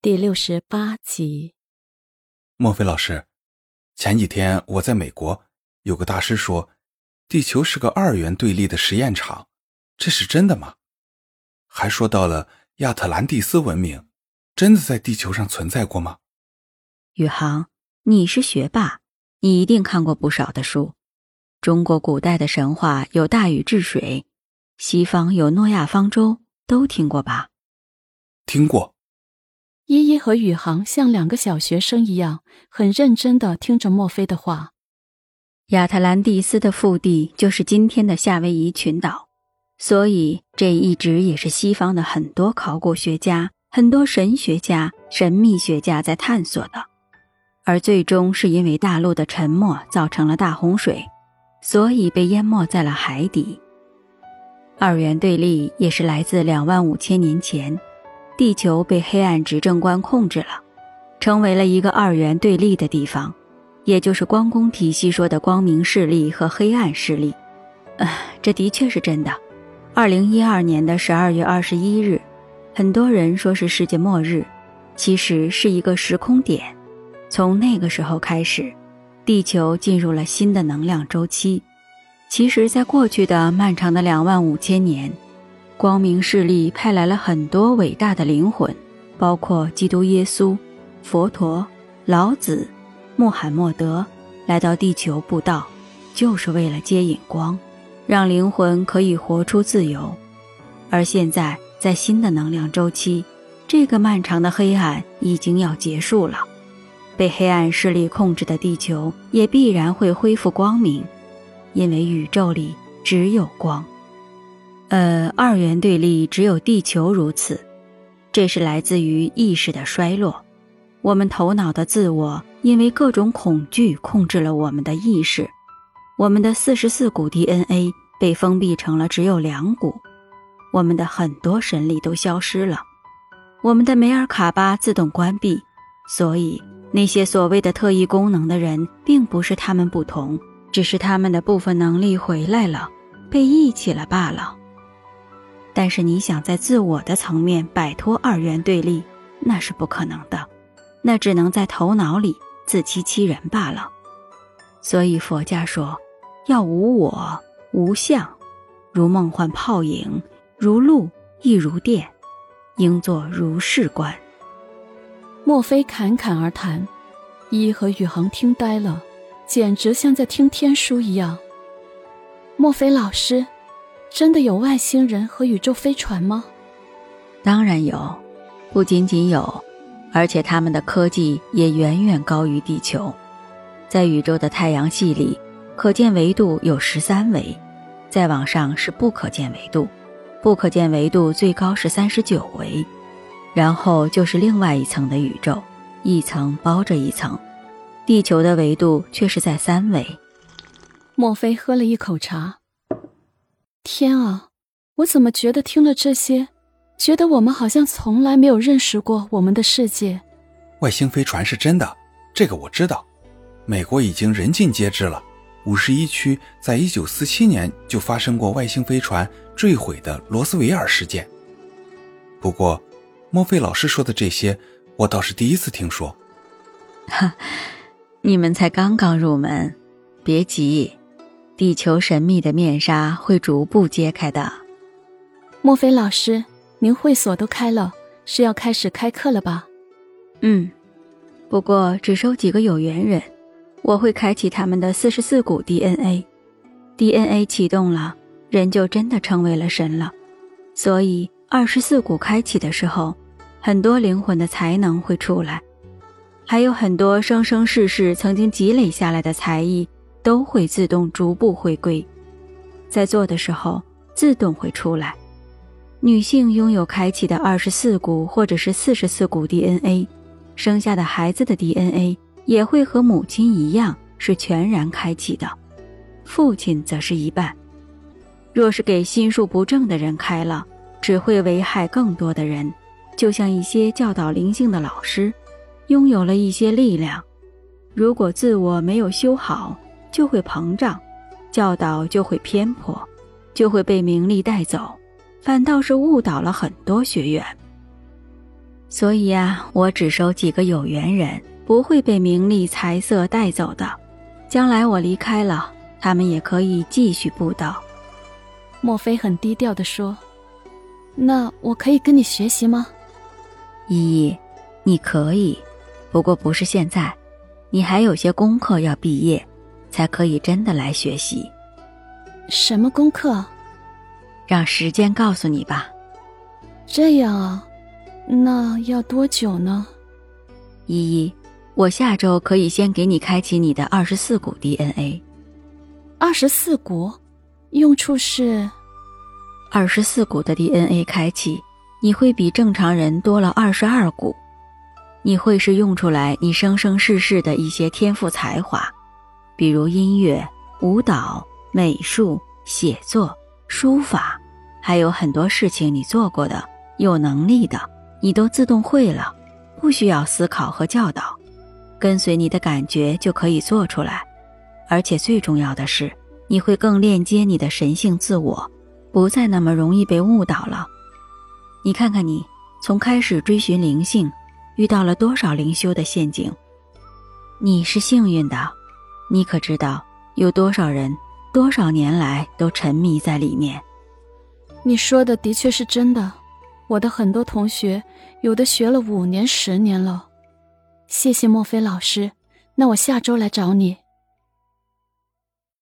第六十八集。莫非老师，前几天我在美国，有个大师说，地球是个二元对立的实验场，这是真的吗？还说到了亚特兰蒂斯文明，真的在地球上存在过吗？宇航，你是学霸，你一定看过不少的书。中国古代的神话有大禹治水，西方有诺亚方舟，都听过吧？听过。依依和宇航像两个小学生一样，很认真的听着墨菲的话。亚特兰蒂斯的腹地就是今天的夏威夷群岛，所以这一直也是西方的很多考古学家、很多神学家、神秘学家在探索的。而最终是因为大陆的沉没造成了大洪水，所以被淹没在了海底。二元对立也是来自两万五千年前。地球被黑暗执政官控制了，成为了一个二元对立的地方，也就是光公体系说的光明势力和黑暗势力。啊，这的确是真的。二零一二年的十二月二十一日，很多人说是世界末日，其实是一个时空点。从那个时候开始，地球进入了新的能量周期。其实，在过去的漫长的两万五千年。光明势力派来了很多伟大的灵魂，包括基督耶稣、佛陀、老子、穆罕默德，来到地球布道，就是为了接引光，让灵魂可以活出自由。而现在，在新的能量周期，这个漫长的黑暗已经要结束了，被黑暗势力控制的地球也必然会恢复光明，因为宇宙里只有光。呃，二元对立只有地球如此，这是来自于意识的衰落。我们头脑的自我因为各种恐惧控制了我们的意识，我们的四十四股 DNA 被封闭成了只有两股，我们的很多神力都消失了，我们的梅尔卡巴自动关闭，所以那些所谓的特异功能的人，并不是他们不同，只是他们的部分能力回来了，被忆起了罢了。但是你想在自我的层面摆脱二元对立，那是不可能的，那只能在头脑里自欺欺人罢了。所以佛家说，要无我、无相，如梦幻泡影，如露亦如电，应作如是观。莫非侃侃而谈，一和宇航听呆了，简直像在听天书一样。莫非老师？真的有外星人和宇宙飞船吗？当然有，不仅仅有，而且他们的科技也远远高于地球。在宇宙的太阳系里，可见维度有十三维，再往上是不可见维度，不可见维度最高是三十九维，然后就是另外一层的宇宙，一层包着一层。地球的维度却是在三维。莫非喝了一口茶？天啊，我怎么觉得听了这些，觉得我们好像从来没有认识过我们的世界？外星飞船是真的，这个我知道。美国已经人尽皆知了。五十一区在一九四七年就发生过外星飞船坠毁的罗斯维尔事件。不过，莫非老师说的这些，我倒是第一次听说。哈，你们才刚刚入门，别急。地球神秘的面纱会逐步揭开的。莫非老师，您会所都开了，是要开始开课了吧？嗯，不过只收几个有缘人。我会开启他们的四十四股 DNA，DNA 启动了，人就真的成为了神了。所以二十四股开启的时候，很多灵魂的才能会出来，还有很多生生世世曾经积累下来的才艺。都会自动逐步回归，在做的时候自动会出来。女性拥有开启的二十四股或者是四十四股 DNA，生下的孩子的 DNA 也会和母亲一样是全然开启的，父亲则是一半。若是给心术不正的人开了，只会危害更多的人。就像一些教导灵性的老师，拥有了一些力量，如果自我没有修好。就会膨胀，教导就会偏颇，就会被名利带走，反倒是误导了很多学员。所以啊，我只收几个有缘人，不会被名利财色带走的。将来我离开了，他们也可以继续布道。莫非很低调的说：“那我可以跟你学习吗？”依依，你可以，不过不是现在，你还有些功课要毕业，才可以真的来学习。什么功课？让时间告诉你吧。这样啊，那要多久呢？依依，我下周可以先给你开启你的二十四股 DNA。二十四股，用处是？二十四股的 DNA 开启，你会比正常人多了二十二股。你会是用出来你生生世世的一些天赋才华，比如音乐、舞蹈、美术、写作、书法，还有很多事情你做过的。有能力的，你都自动会了，不需要思考和教导，跟随你的感觉就可以做出来。而且最重要的是，你会更链接你的神性自我，不再那么容易被误导了。你看看你，从开始追寻灵性，遇到了多少灵修的陷阱？你是幸运的，你可知道有多少人多少年来都沉迷在里面？你说的的确是真的。我的很多同学，有的学了五年、十年了。谢谢莫非老师，那我下周来找你。